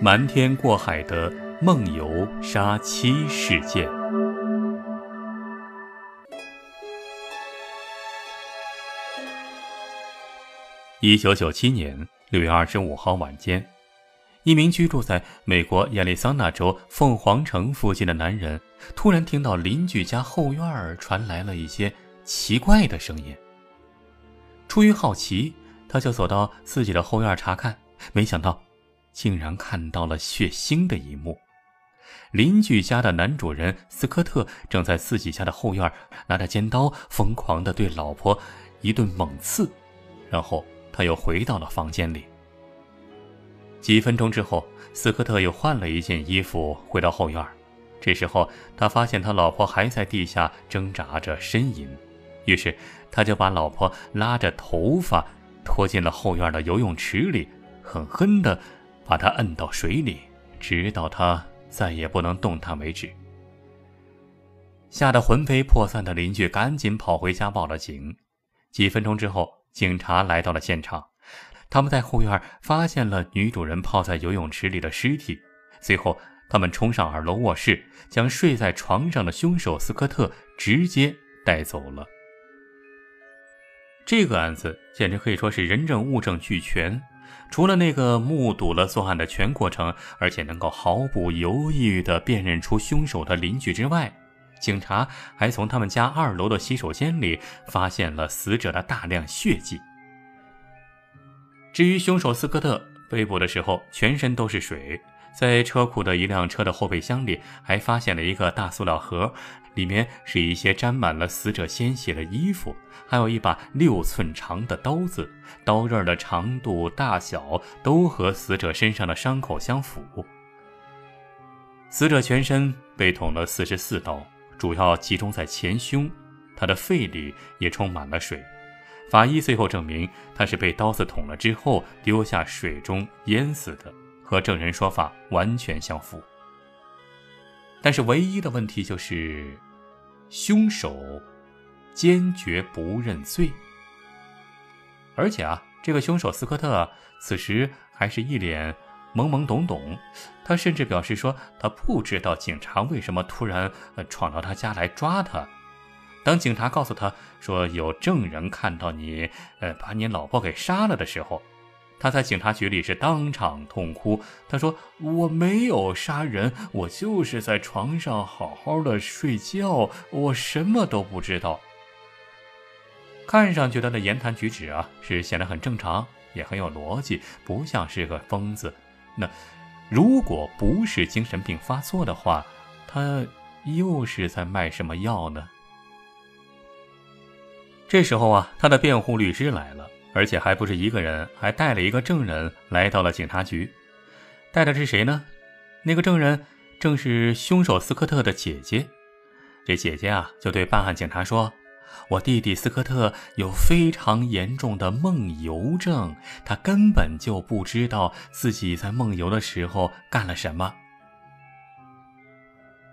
瞒天过海的梦游杀妻事件。一九九七年六月二十五号晚间，一名居住在美国亚利桑那州凤凰城附近的男人，突然听到邻居家后院传来了一些奇怪的声音。出于好奇，他就走到自己的后院查看，没想到，竟然看到了血腥的一幕。邻居家的男主人斯科特正在自己家的后院拿着尖刀，疯狂地对老婆一顿猛刺，然后他又回到了房间里。几分钟之后，斯科特又换了一件衣服回到后院，这时候他发现他老婆还在地下挣扎着呻吟。于是，他就把老婆拉着头发拖进了后院的游泳池里，狠狠地把他摁到水里，直到他再也不能动弹为止。吓得魂飞魄散的邻居赶紧跑回家报了警。几分钟之后，警察来到了现场，他们在后院发现了女主人泡在游泳池里的尸体。随后，他们冲上二楼卧室，将睡在床上的凶手斯科特直接带走了。这个案子简直可以说是人证物证俱全，除了那个目睹了作案的全过程，而且能够毫不犹豫地辨认出凶手的邻居之外，警察还从他们家二楼的洗手间里发现了死者的大量血迹。至于凶手斯科特被捕的时候，全身都是水。在车库的一辆车的后备箱里，还发现了一个大塑料盒，里面是一些沾满了死者鲜血的衣服，还有一把六寸长的刀子，刀刃的长度、大小都和死者身上的伤口相符。死者全身被捅了四十四刀，主要集中在前胸，他的肺里也充满了水。法医最后证明，他是被刀子捅了之后丢下水中淹死的。和证人说法完全相符，但是唯一的问题就是，凶手坚决不认罪。而且啊，这个凶手斯科特此时还是一脸懵懵懂懂，他甚至表示说他不知道警察为什么突然闯到他家来抓他。当警察告诉他说有证人看到你呃把你老婆给杀了的时候。他在警察局里是当场痛哭。他说：“我没有杀人，我就是在床上好好的睡觉，我什么都不知道。”看上去他的言谈举止啊，是显得很正常，也很有逻辑，不像是个疯子。那如果不是精神病发作的话，他又是在卖什么药呢？这时候啊，他的辩护律师来了。而且还不是一个人，还带了一个证人来到了警察局。带的是谁呢？那个证人正是凶手斯科特的姐姐。这姐姐啊，就对办案警察说：“我弟弟斯科特有非常严重的梦游症，他根本就不知道自己在梦游的时候干了什么。”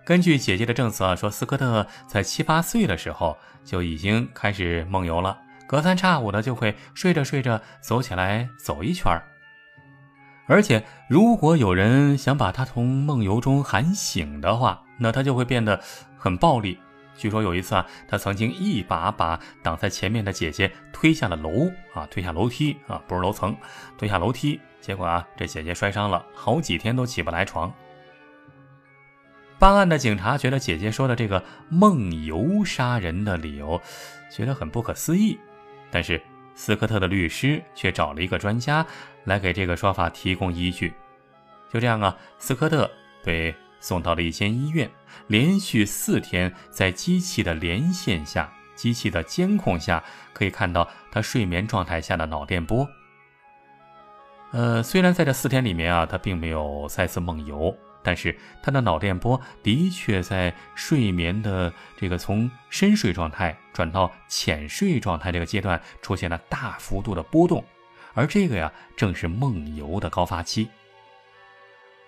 根据姐姐的证词啊，说斯科特在七八岁的时候就已经开始梦游了。隔三差五的就会睡着睡着走起来走一圈儿，而且如果有人想把他从梦游中喊醒的话，那他就会变得很暴力。据说有一次啊，他曾经一把把挡在前面的姐姐推下了楼啊，推下楼梯啊，不是楼层，推下楼梯，结果啊，这姐姐摔伤了，好几天都起不来床。办案的警察觉得姐姐说的这个梦游杀人的理由，觉得很不可思议。但是斯科特的律师却找了一个专家来给这个说法提供依据。就这样啊，斯科特被送到了一间医院，连续四天在机器的连线下、机器的监控下，可以看到他睡眠状态下的脑电波。呃，虽然在这四天里面啊，他并没有再次梦游。但是他的脑电波的确在睡眠的这个从深睡状态转到浅睡状态这个阶段出现了大幅度的波动，而这个呀正是梦游的高发期。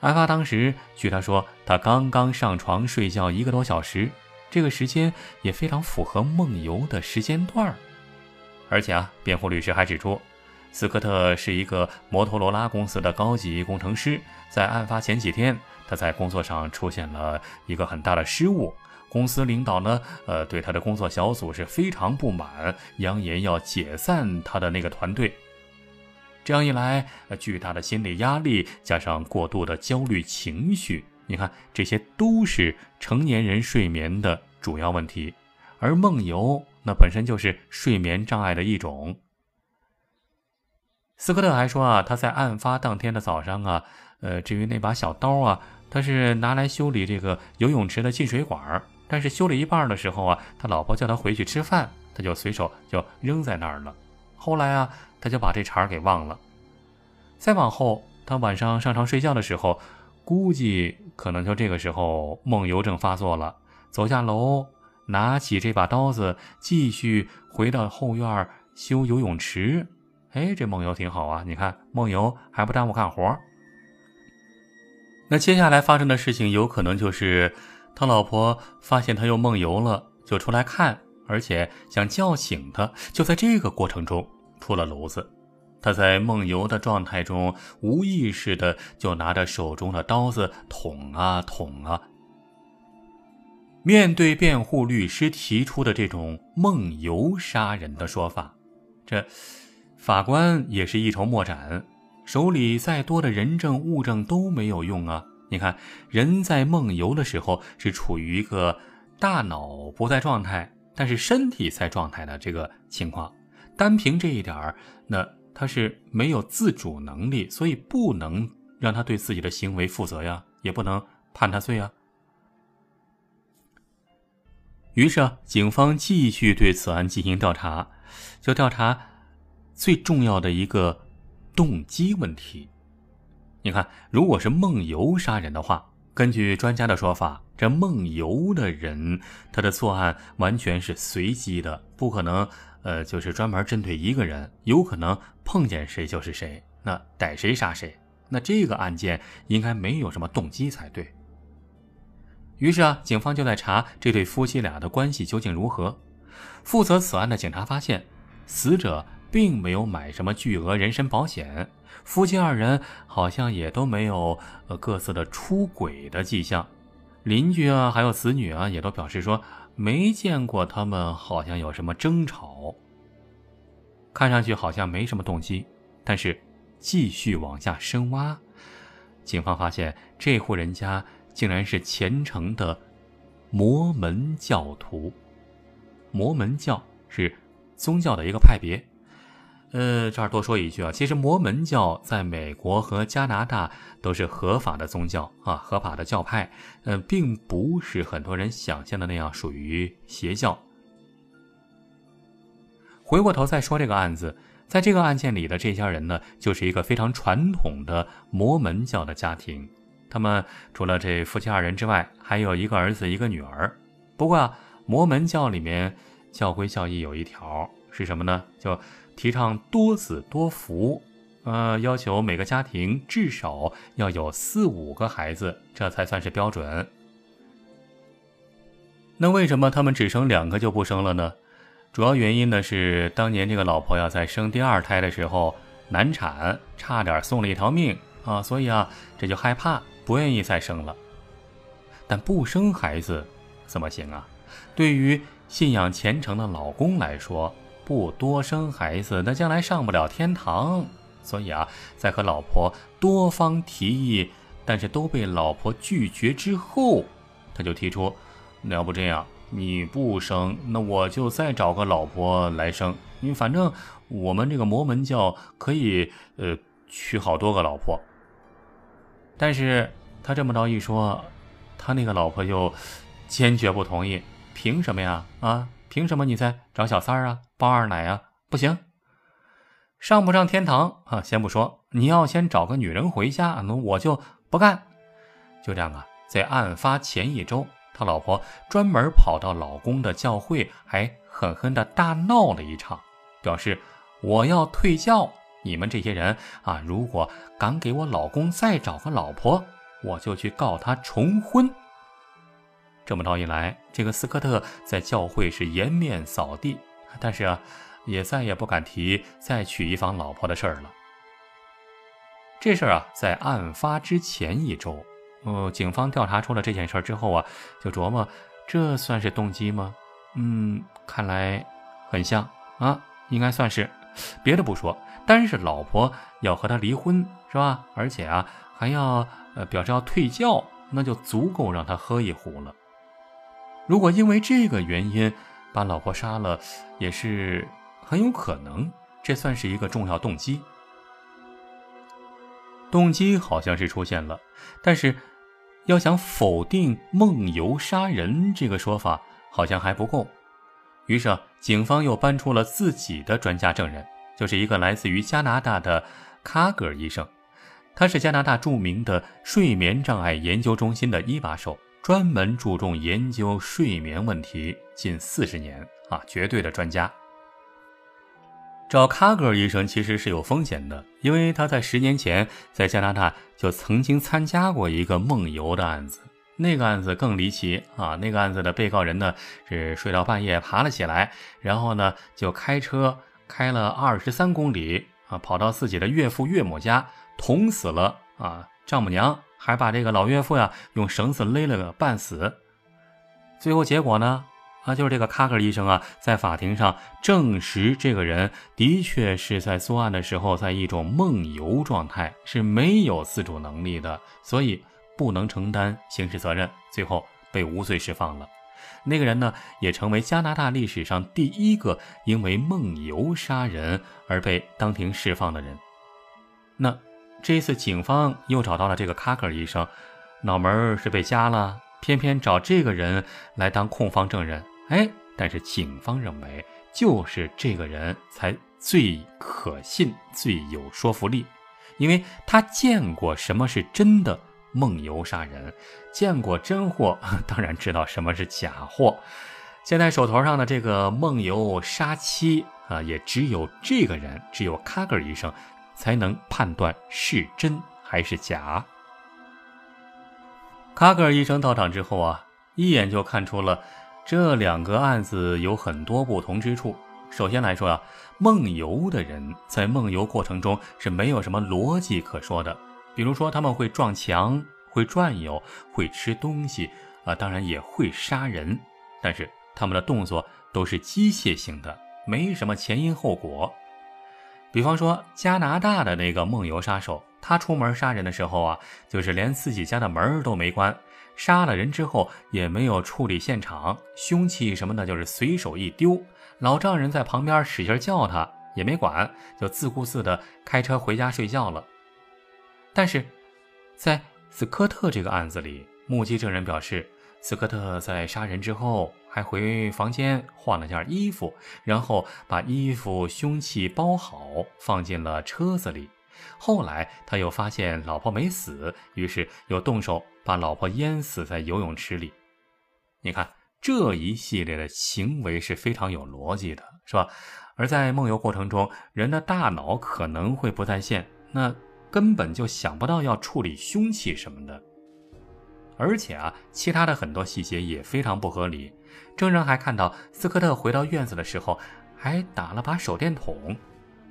案发当时，据他说，他刚刚上床睡觉一个多小时，这个时间也非常符合梦游的时间段儿。而且啊，辩护律师还指出，斯科特是一个摩托罗拉公司的高级工程师，在案发前几天，他在工作上出现了一个很大的失误。公司领导呢，呃，对他的工作小组是非常不满，扬言要解散他的那个团队。这样一来，巨大的心理压力加上过度的焦虑情绪，你看，这些都是成年人睡眠的主要问题。而梦游，那本身就是睡眠障碍的一种。斯科特还说啊，他在案发当天的早上啊，呃，至于那把小刀啊，他是拿来修理这个游泳池的进水管。但是修了一半的时候啊，他老婆叫他回去吃饭，他就随手就扔在那儿了。后来啊，他就把这茬儿给忘了。再往后，他晚上上床睡觉的时候，估计可能就这个时候梦游症发作了，走下楼，拿起这把刀子，继续回到后院修游泳池。哎，这梦游挺好啊！你看，梦游还不耽误干活。那接下来发生的事情，有可能就是。他老婆发现他又梦游了，就出来看，而且想叫醒他。就在这个过程中出了篓子，他在梦游的状态中无意识的就拿着手中的刀子捅啊捅啊。面对辩护律师提出的这种梦游杀人的说法，这法官也是一筹莫展，手里再多的人证物证都没有用啊。你看，人在梦游的时候是处于一个大脑不在状态，但是身体在状态的这个情况。单凭这一点，那他是没有自主能力，所以不能让他对自己的行为负责呀，也不能判他罪啊。于是啊，警方继续对此案进行调查，就调查最重要的一个动机问题。你看，如果是梦游杀人的话，根据专家的说法，这梦游的人他的作案完全是随机的，不可能，呃，就是专门针对一个人，有可能碰见谁就是谁，那逮谁杀谁。那这个案件应该没有什么动机才对。于是啊，警方就在查这对夫妻俩的关系究竟如何。负责此案的警察发现，死者并没有买什么巨额人身保险。夫妻二人好像也都没有呃各自的出轨的迹象，邻居啊还有子女啊也都表示说没见过他们好像有什么争吵，看上去好像没什么动机。但是继续往下深挖，警方发现这户人家竟然是虔诚的摩门教徒。摩门教是宗教的一个派别。呃，这儿多说一句啊，其实摩门教在美国和加拿大都是合法的宗教啊，合法的教派，嗯，并不是很多人想象的那样属于邪教。回过头再说这个案子，在这个案件里的这家人呢，就是一个非常传统的摩门教的家庭，他们除了这夫妻二人之外，还有一个儿子一个女儿。不过啊，摩门教里面教规教义有一条是什么呢？就提倡多子多福，呃，要求每个家庭至少要有四五个孩子，这才算是标准。那为什么他们只生两个就不生了呢？主要原因呢是当年这个老婆呀在生第二胎的时候难产，差点送了一条命啊，所以啊这就害怕，不愿意再生了。但不生孩子怎么行啊？对于信仰虔诚的老公来说。不多生孩子，那将来上不了天堂。所以啊，在和老婆多方提议，但是都被老婆拒绝之后，他就提出：那要不这样，你不生，那我就再找个老婆来生。因为反正我们这个摩门教可以呃娶好多个老婆。但是他这么着一说，他那个老婆就坚决不同意。凭什么呀？啊？凭什么你再找小三儿啊，包二奶啊？不行，上不上天堂啊？先不说，你要先找个女人回家，那我就不干。就这样啊，在案发前一周，他老婆专门跑到老公的教会，还狠狠的大闹了一场，表示我要退教。你们这些人啊，如果敢给我老公再找个老婆，我就去告他重婚。这么着一来，这个斯科特在教会是颜面扫地。但是啊，也再也不敢提再娶一房老婆的事儿了。这事儿啊，在案发之前一周，呃，警方调查出了这件事儿之后啊，就琢磨，这算是动机吗？嗯，看来很像啊，应该算是。别的不说，单是老婆要和他离婚，是吧？而且啊，还要呃表示要退教，那就足够让他喝一壶了。如果因为这个原因把老婆杀了，也是很有可能。这算是一个重要动机。动机好像是出现了，但是要想否定梦游杀人这个说法，好像还不够。于是，警方又搬出了自己的专家证人，就是一个来自于加拿大的卡格尔医生。他是加拿大著名的睡眠障碍研究中心的一把手，专门注重研究睡眠问题近四十年啊，绝对的专家。找卡格尔医生其实是有风险的，因为他在十年前在加拿大就曾经参加过一个梦游的案子。那个案子更离奇啊！那个案子的被告人呢是睡到半夜爬了起来，然后呢就开车开了二十三公里啊，跑到自己的岳父岳母家捅死了啊丈母娘，还把这个老岳父呀用绳子勒了个半死。最后结果呢？啊，就是这个卡克医生啊，在法庭上证实，这个人的确是在作案的时候，在一种梦游状态，是没有自主能力的，所以不能承担刑事责任，最后被无罪释放了。那个人呢，也成为加拿大历史上第一个因为梦游杀人而被当庭释放的人。那这一次，警方又找到了这个卡克医生，脑门是被夹了，偏偏找这个人来当控方证人。哎，但是警方认为，就是这个人才最可信、最有说服力，因为他见过什么是真的梦游杀人，见过真货，当然知道什么是假货。现在手头上的这个梦游杀妻啊，也只有这个人，只有卡格尔医生，才能判断是真还是假。卡格尔医生到场之后啊，一眼就看出了。这两个案子有很多不同之处。首先来说啊，梦游的人在梦游过程中是没有什么逻辑可说的。比如说，他们会撞墙、会转悠、会吃东西啊，当然也会杀人，但是他们的动作都是机械性的，没什么前因后果。比方说，加拿大的那个梦游杀手，他出门杀人的时候啊，就是连自己家的门都没关。杀了人之后也没有处理现场，凶器什么的，就是随手一丢。老丈人在旁边使劲叫他，也没管，就自顾自的开车回家睡觉了。但是，在斯科特这个案子里，目击证人表示，斯科特在杀人之后还回房间换了件衣服，然后把衣服、凶器包好，放进了车子里。后来他又发现老婆没死，于是又动手把老婆淹死在游泳池里。你看这一系列的行为是非常有逻辑的，是吧？而在梦游过程中，人的大脑可能会不在线，那根本就想不到要处理凶器什么的。而且啊，其他的很多细节也非常不合理。证人还看到斯科特回到院子的时候，还打了把手电筒，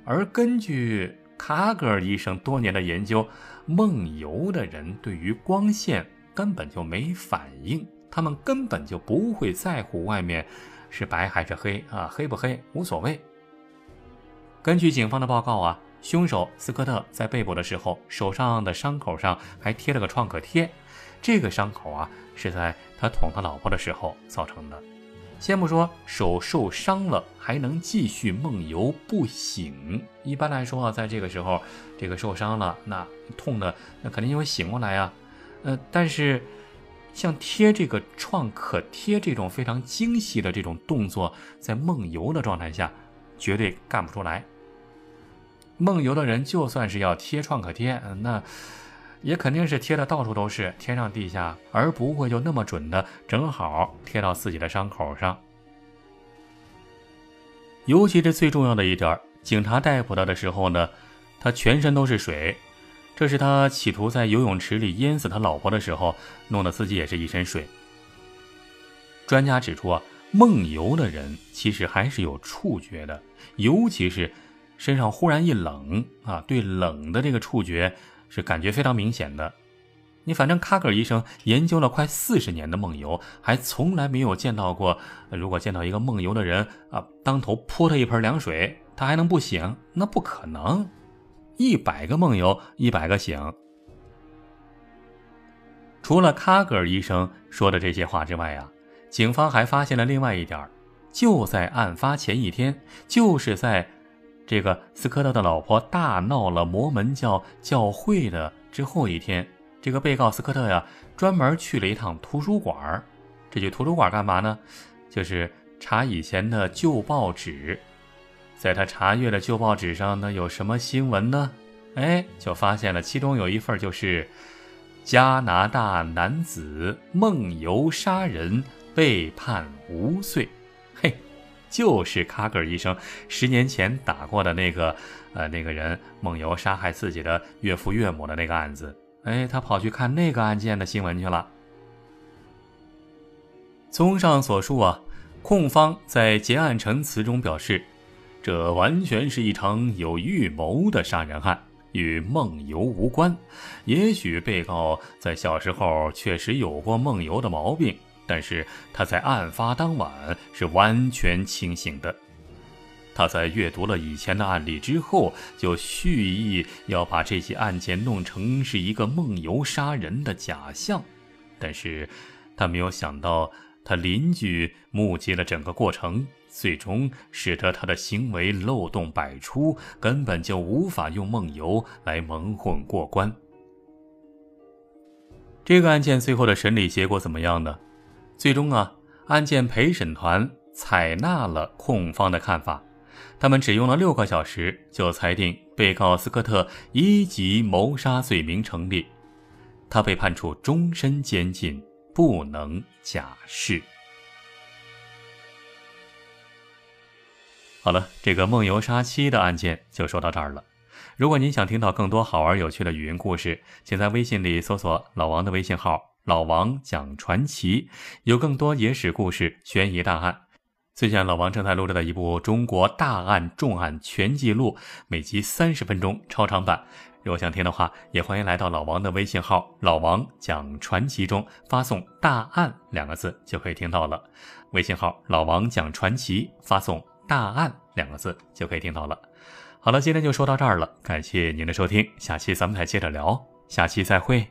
而根据。卡格尔医生多年的研究，梦游的人对于光线根本就没反应，他们根本就不会在乎外面是白还是黑啊，黑不黑无所谓。根据警方的报告啊，凶手斯科特在被捕的时候，手上的伤口上还贴了个创可贴，这个伤口啊是在他捅他老婆的时候造成的。先不说手受伤了还能继续梦游不醒，一般来说啊，在这个时候，这个受伤了，那痛的那肯定就会醒过来呀。呃，但是像贴这个创可贴这种非常精细的这种动作，在梦游的状态下绝对干不出来。梦游的人就算是要贴创可贴，那。也肯定是贴的到处都是，天上地下，而不会就那么准的正好贴到自己的伤口上。尤其是最重要的一点，警察逮捕他的时候呢，他全身都是水，这是他企图在游泳池里淹死他老婆的时候弄得自己也是一身水。专家指出啊，梦游的人其实还是有触觉的，尤其是身上忽然一冷啊，对冷的这个触觉是感觉非常明显的。你反正卡格尔医生研究了快四十年的梦游，还从来没有见到过。如果见到一个梦游的人啊，当头泼他一盆凉水，他还能不醒？那不可能。一百个梦游，一百个醒。除了卡格尔医生说的这些话之外啊，警方还发现了另外一点就在案发前一天，就是在这个斯科特的老婆大闹了摩门教教会的之后一天。这个被告斯科特呀，专门去了一趟图书馆这去图书馆干嘛呢？就是查以前的旧报纸。在他查阅的旧报纸上呢，有什么新闻呢？哎，就发现了其中有一份，就是加拿大男子梦游杀人被判无罪。就是卡格尔医生十年前打过的那个，呃，那个人梦游杀害自己的岳父岳母的那个案子。哎，他跑去看那个案件的新闻去了。综上所述啊，控方在结案陈词中表示，这完全是一场有预谋的杀人案，与梦游无关。也许被告在小时候确实有过梦游的毛病，但是他在案发当晚是完全清醒的。他在阅读了以前的案例之后，就蓄意要把这起案件弄成是一个梦游杀人的假象，但是，他没有想到，他邻居目击了整个过程，最终使得他的行为漏洞百出，根本就无法用梦游来蒙混过关。这个案件最后的审理结果怎么样呢？最终啊，案件陪审团采纳了控方的看法。他们只用了六个小时，就裁定被告斯科特一级谋杀罪名成立，他被判处终身监禁，不能假释。好了，这个梦游杀妻的案件就说到这儿了。如果您想听到更多好玩有趣的语音故事，请在微信里搜索老王的微信号“老王讲传奇”，有更多野史故事、悬疑大案。最近老王正在录制的一部《中国大案重案全记录》，每集三十分钟超长版。如果想听的话，也欢迎来到老王的微信号“老王讲传奇”中发送“大案”两个字就可以听到了。微信号“老王讲传奇”发送“大案”两个字就可以听到了。好了，今天就说到这儿了，感谢您的收听，下期咱们再接着聊，下期再会。